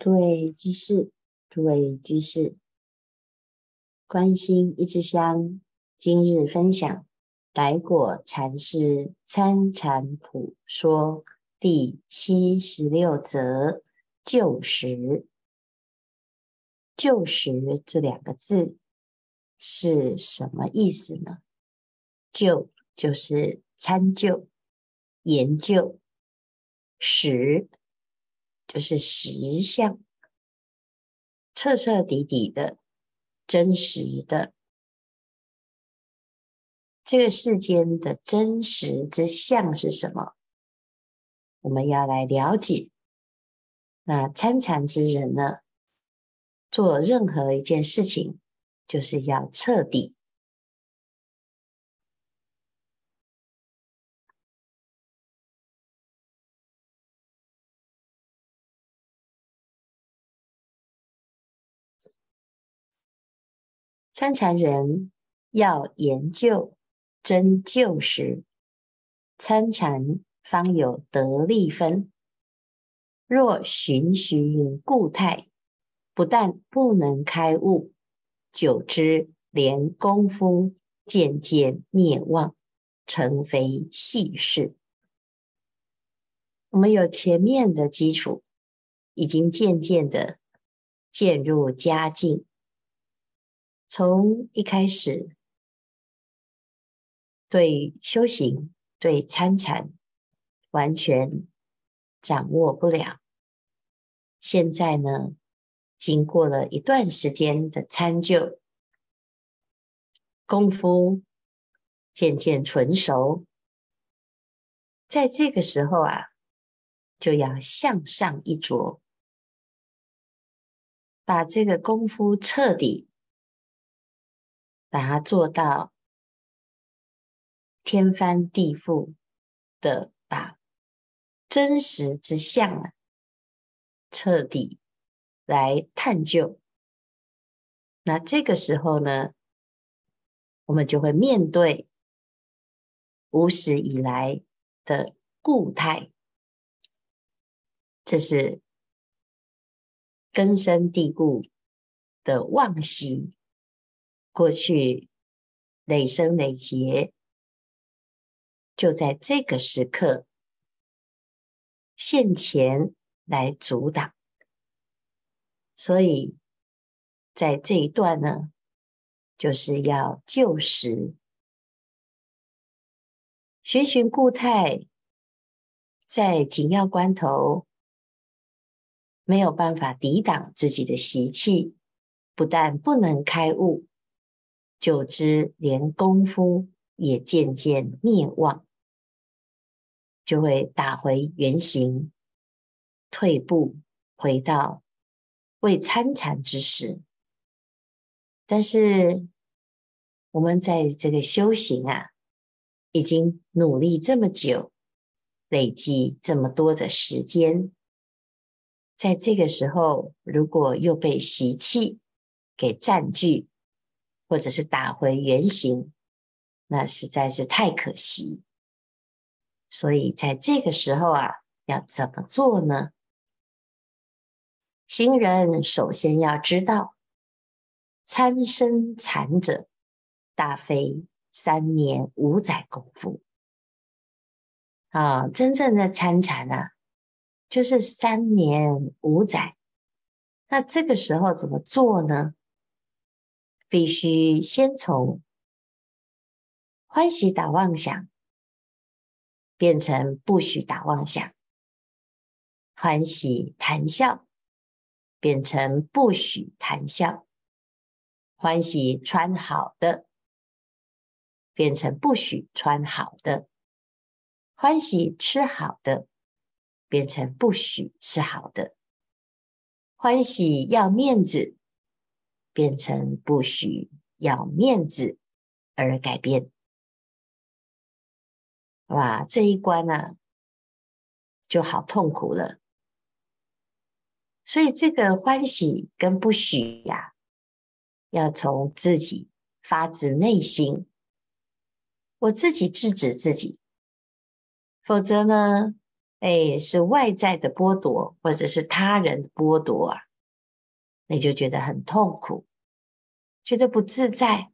诸位居士，诸位居士，关心一支香，今日分享来果禅师参禅谱说第七十六则旧时。旧时这两个字是什么意思呢？旧就是参旧、研究，时。就是实相，彻彻底底的、真实的，这个世间的真实之相是什么？我们要来了解。那参禅之人呢，做任何一件事情，就是要彻底。参禅人要研究真旧时，参禅方有得力分。若循循固态，不但不能开悟，久之连功夫渐渐灭忘，成非细事。我们有前面的基础，已经渐渐的渐入佳境。从一开始，对修行、对参禅完全掌握不了。现在呢，经过了一段时间的参究，功夫渐渐纯熟，在这个时候啊，就要向上一着，把这个功夫彻底。把它做到天翻地覆的，把真实之相啊，彻底来探究。那这个时候呢，我们就会面对无始以来的固态，这是根深蒂固的妄习。过去累生累劫，就在这个时刻现前来阻挡，所以在这一段呢，就是要旧时循循固态，在紧要关头没有办法抵挡自己的习气，不但不能开悟。久之，连功夫也渐渐灭忘，就会打回原形，退步回到未参禅之时。但是我们在这个修行啊，已经努力这么久，累积这么多的时间，在这个时候，如果又被习气给占据，或者是打回原形，那实在是太可惜。所以在这个时候啊，要怎么做呢？行人首先要知道，参生禅者，大非三年五载功夫啊！真正的参禅啊，就是三年五载。那这个时候怎么做呢？必须先从欢喜打妄想变成不许打妄想，欢喜谈笑变成不许谈笑，欢喜穿好的变成不许穿好的，欢喜吃好的变成不许吃好的，欢喜要面子。变成不许要面子而改变，哇，这一关呢、就好痛苦了。所以这个欢喜跟不许呀、要从自己发自内心，我自己制止自己，否则呢，哎，是外在的剥夺，或者是他人的剥夺啊，你就觉得很痛苦，觉得不自在，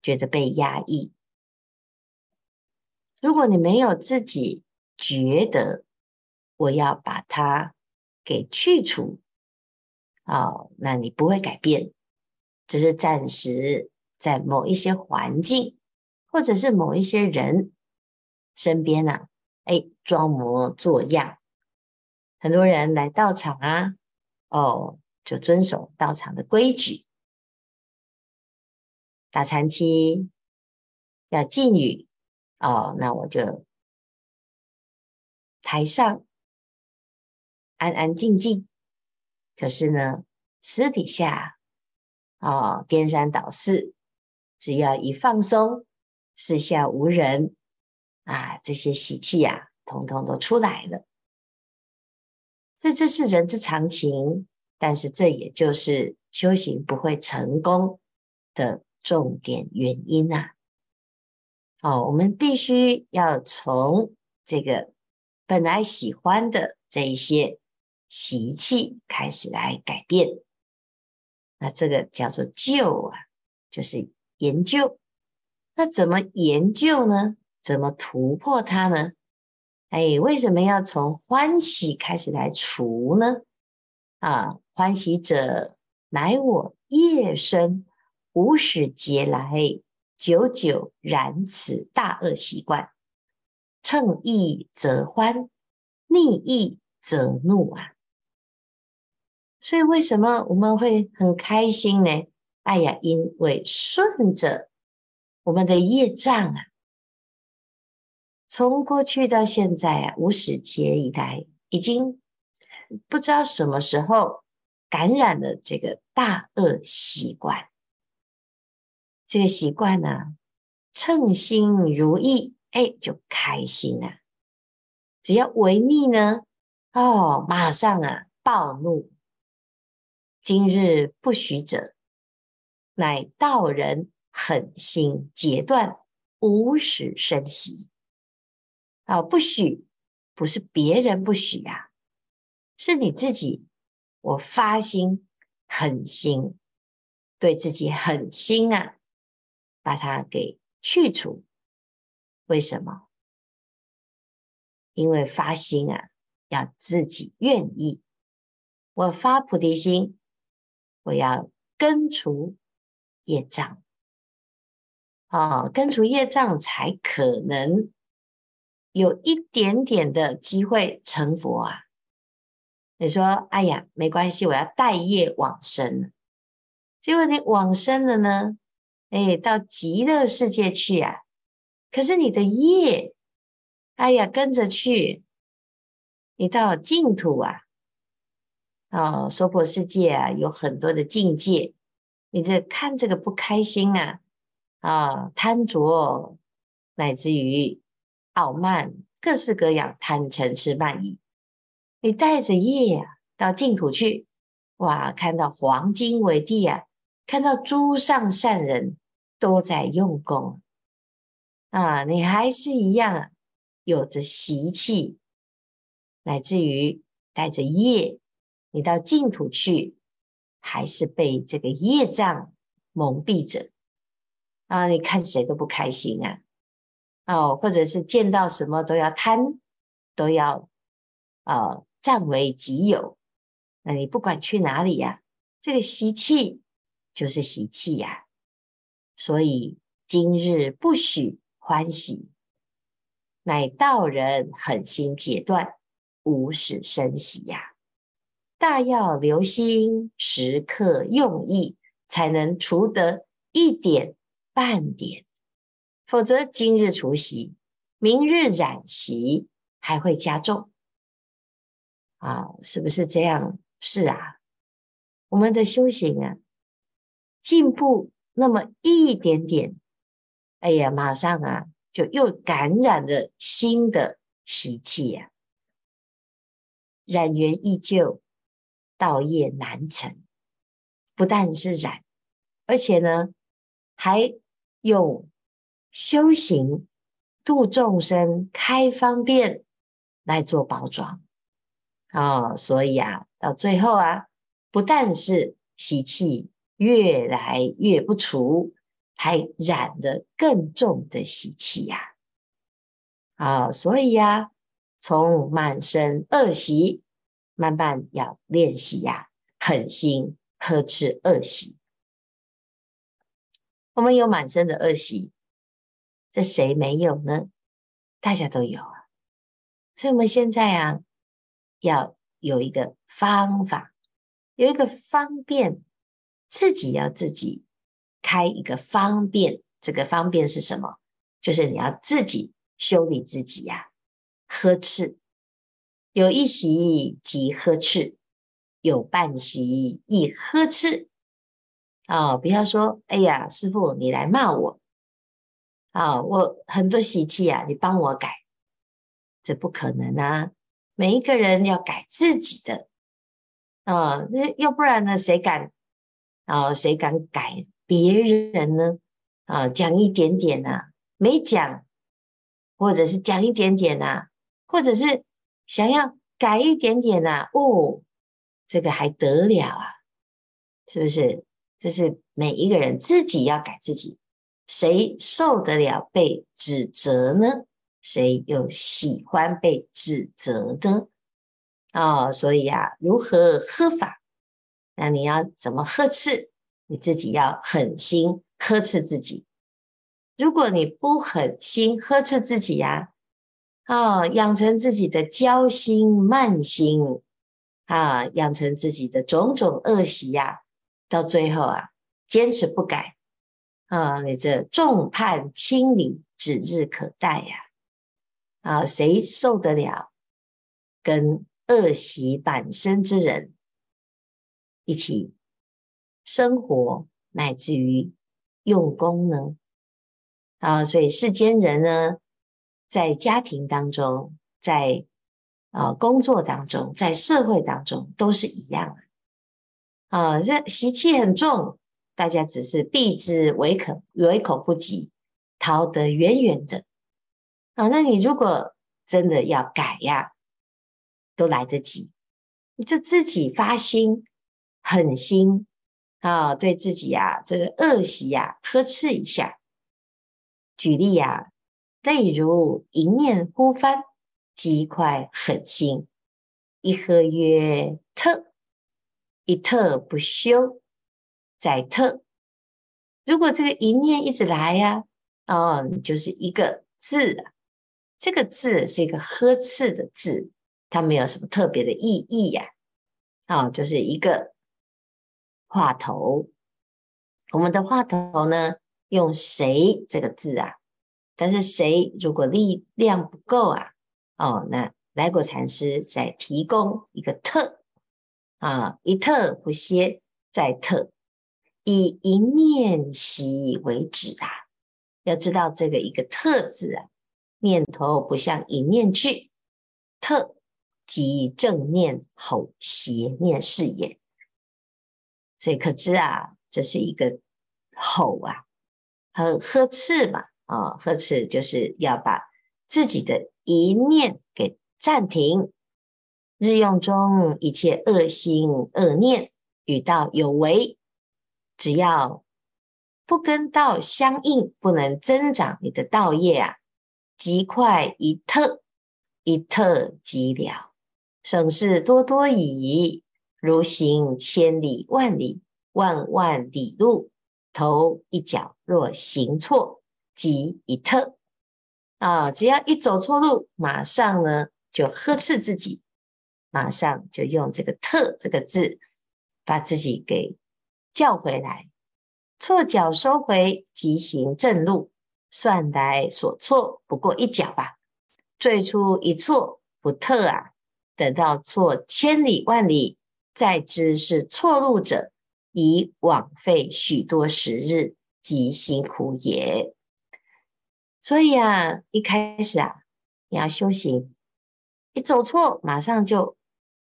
觉得被压抑。如果你没有自己觉得我要把它给去除，哦，那你不会改变，只是暂时在某一些环境，或者是某一些人身边呢、啊。哎，装模作样，很多人来到场啊，哦，就遵守道场的规矩，打禅七要禁语，哦，那我就台上安安静静，可是呢，私底下哦，颠三倒四，只要一放松，四下无人。啊，这些习气呀，统统都出来了。所以这是人之常情，但是这也就是修行不会成功的重点原因呐。哦，我们必须要从这个本来喜欢的这一些习气开始来改变。那这个叫做旧啊，就是研究。那怎么研究呢？怎么突破它呢？哎，为什么要从欢喜开始来除呢？啊，欢喜者，乃我业生，无始劫来，久久染此大恶习惯，乘意则欢，逆意则怒啊！所以为什么我们会很开心呢？哎呀，因为顺着我们的业障啊。从过去到现在啊，无始劫以来，已经不知道什么时候感染了这个大恶习惯。这个习惯呢，称心如意，哎，就开心了。只要违逆呢，哦，马上啊暴怒。今日不许者，乃道人狠心截断，无始生息。啊，不许，不是别人不许啊，是你自己。我发心狠心，对自己狠心啊，把它给去除。为什么？因为发心啊，要自己愿意。我发菩提心，我要根除业障。啊，根除业障才可能。有一点点的机会成佛啊！你说，哎呀，没关系，我要带业往生。结果你往生了呢？哎，到极乐世界去啊！可是你的业，哎呀，跟着去，你到净土啊！哦，娑婆世界啊，有很多的境界，你这看这个不开心啊！啊、贪着，乃至于。傲慢，各式各样贪嗔痴慢疑，你带着业啊到净土去，哇，看到黄金为地啊，看到诸上善人都在用功。啊，你还是一样，有着习气，乃至于带着业，你到净土去，还是被这个业障蒙蔽着。啊，你看谁都不开心啊。哦，或者是见到什么都要贪，都要呃占为己有。那你不管去哪里呀，这个习气就是习气呀。所以今日不许欢喜，乃道人狠心截断，无始生喜呀。大要留心，时刻用意，才能除得一点半点。否则，今日除习，明日染习，还会加重啊！是不是这样？是啊，我们的修行啊，进步那么一点点，哎呀，马上啊，就又感染了新的习气呀、啊。染缘依旧，道业难成。不但是染，而且呢，还用。修行度众生，开方便，来做包装。哦，所以啊，到最后啊，不但是习气越来越不除，还染了更重的习气呀。啊、哦，所以呀、啊，从满身恶习，慢慢要练习呀，狠心呵斥恶习。我们有满身的恶习，这谁没有呢？大家都有啊。所以我们现在啊。要有一个方法，有一个方便，自己要自己开一个方便。这个方便是什么？就是你要自己修理自己呀、呵斥，有一习即呵斥，有半习亦呵斥。哦，不要说，哎呀，师傅你来骂我啊、哦，我很多习气啊，你帮我改，这不可能啊。每一个人要改自己的，啊、那要不然呢？谁敢啊、谁敢改别人呢？啊、讲一点点啊，没讲，或者是讲一点点啊，或者是想要改一点点啊，哦，这个还得了啊？是不是？这是每一个人自己要改自己，谁受得了被指责呢？谁又喜欢被指责的？哦，所以啊，如何喝法？那你要怎么呵斥？你自己要狠心呵斥自己。如果你不狠心呵斥自己呀，啊，养成自己的骄心慢心啊，养成自己的种种恶习呀，到最后啊，坚持不改啊，你这众叛亲离指日可待呀！啊，啊谁受得了跟恶习满身之人一起生活，乃至于用功呢？啊，所以世间人呢，在家庭当中，在啊工作当中，在社会当中，都是一样。啊，这习气很重，大家只是避之唯恐唯恐不及，逃得远远的。啊，那你如果真的要改呀，都来得及，你就自己发心、狠心啊，对自己呀、啊、这个恶习呀呵斥一下。举例呀，例如一念忽翻，即快狠心，一呵曰特，一特不修，再特。如果这个一念一直来呀，哦，就是一个字啊。这个字是一个呵斥的字，它没有什么特别的意义呀。啊，就是一个话头。我们的话头呢，用谁这个字啊？但是谁如果力量不够啊？哦，那来果禅师再提供一个特啊，一特不歇，再特，以一念习为止啊。要知道这个一个特字啊。念头不向一念去，特即正念吼邪念是也。所以可知啊，这是一个吼啊，和呵斥嘛啊，呵斥就是要把自己的一念给暂停。日用中一切恶心恶念与道有违，只要不跟道相应，不能增长你的道业啊。即快一特，一特即了，省事多多矣。如行千里万里，万万里路，头一脚若行错，即一特。啊，只要一走错路，马上呢就呵斥自己，马上就用这个“特”这个字，把自己给叫回来，错脚收回，即行正路。算来所错不过一脚吧，最初一错不特啊，等到错千里万里，再知是错路者，已枉费许多时日，极辛苦也。所以啊，一开始啊，你要修行，一走错，马上就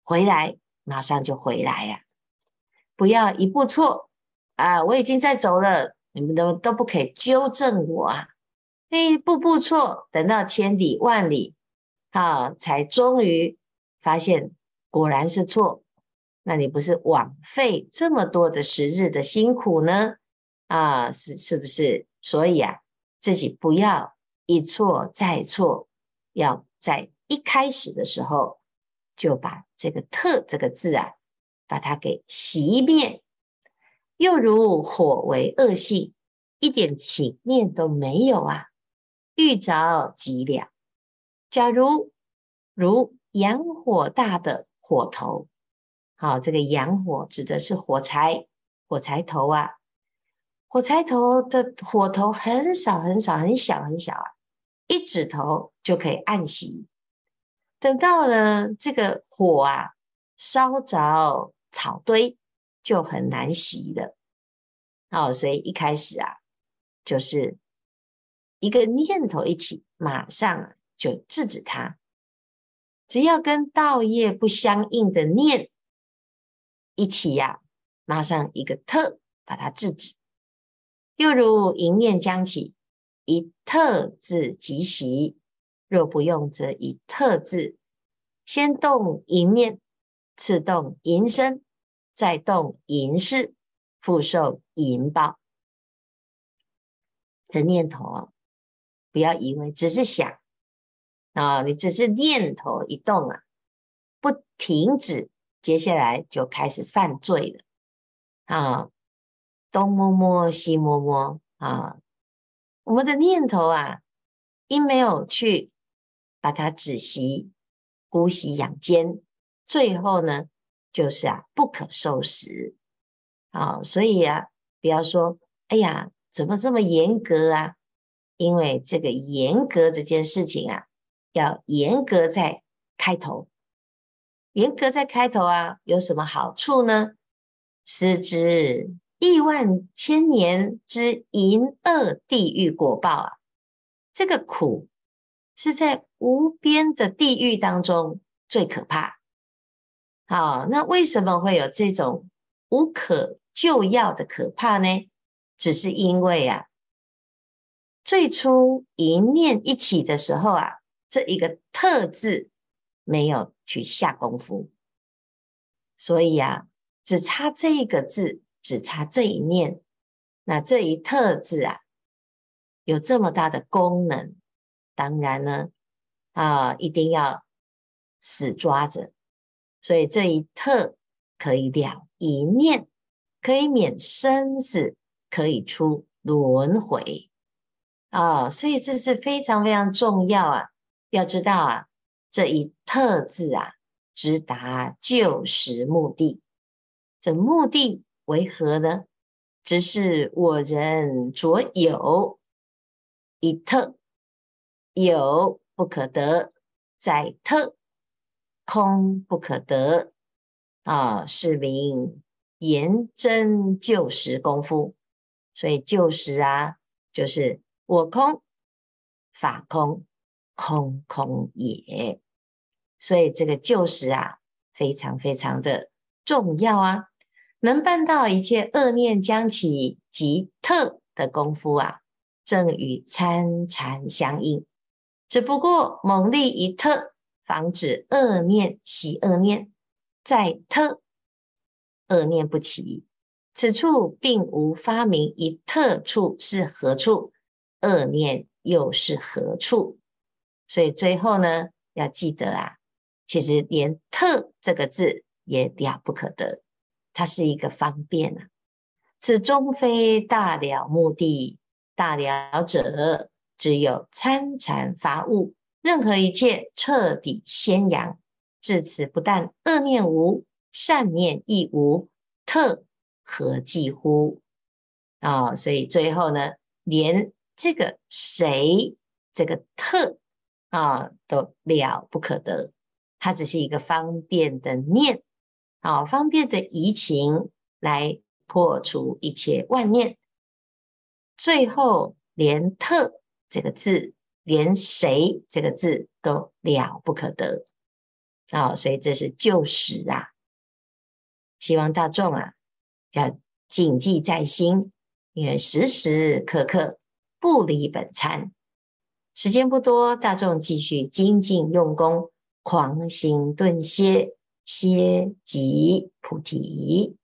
回来，马上就回来呀、啊，不要一步错啊，我已经在走了，你们都都不可以纠正我啊。一步步错，等到千里万里啊，才终于发现果然是错。那你不是枉费这么多的时日的辛苦呢？啊，是是不是？所以啊，自己不要一错再错，要在一开始的时候就把这个“特”这个字啊，把它给熄灭。又如火为恶性，一点情念都没有啊，遇着即了。假如如阳火大的火头。好，这个阳火指的是火柴，火柴头啊，火柴头的火头很少很少很小很小啊，一指头就可以按熄。等到了这个火啊烧着草堆，就很难熄了。好，所以一开始啊，就是一个念头一起，马上就制止它。只要跟道业不相应的念。一起呀、啊，马上一个特把它制止。又如淫念将起，一特字即熄。若不用，则以特字先动淫念，次动淫身，再动淫事，复受淫报。这念头啊，不要以为只是想啊，你只是念头一动啊，不停止。接下来就开始犯罪了啊！东摸摸，西摸摸啊！我们的念头啊，因没有去把它止息、姑息养奸，最后呢，就是啊，不可收拾啊！所以啊，不要说，哎呀，怎么这么严格啊？因为这个严格这件事情啊，要严格在开头。严格在开头啊，有什么好处呢？思之亿万千年之淫恶地狱果报啊，这个苦是在无边的地狱当中最可怕。好，那为什么会有这种无可救药的可怕呢？只是因为啊，最初一念一起的时候啊，这一个特字。没有去下功夫，所以啊，只差这一个字，只差这一念，那这一特字啊，有这么大的功能，当然呢，啊，一定要死抓着。所以这一特可以了一念，可以免生死，可以出轮回啊，所以这是非常非常重要啊，要知道啊。这一特字啊，直达旧时目的。这目的为何呢？只是我人着有一特，有不可得，在特空不可得啊，是名言真救实功夫。所以救实啊，就是我空法空，空空也。所以这个旧时啊，非常非常的重要啊！能办到一切恶念将起即特的功夫啊，正与参禅相应。只不过猛力一特，防止恶念起恶念，再特恶念不起。此处并无发明一特处是何处，恶念又是何处。所以最后呢，要记得啊。其实连“特”这个字也了不可得，它是一个方便啊。此终非大了目的，大了者只有参禅发悟，任何一切彻底宣扬。至此，不但恶念无，善念亦无，特何计乎？啊、哦，所以最后呢，连这个谁，这个特啊，都了不可得。它只是一个方便的念，好，方便的移情来破除一切万念。最后连特这个字，连谁这个字都了不可得，啊，所以这是救实啊！希望大众啊要谨记在心，因为时时刻刻不离本参，时间不多，大众继续精进用功，狂行顿歇，歇即菩提。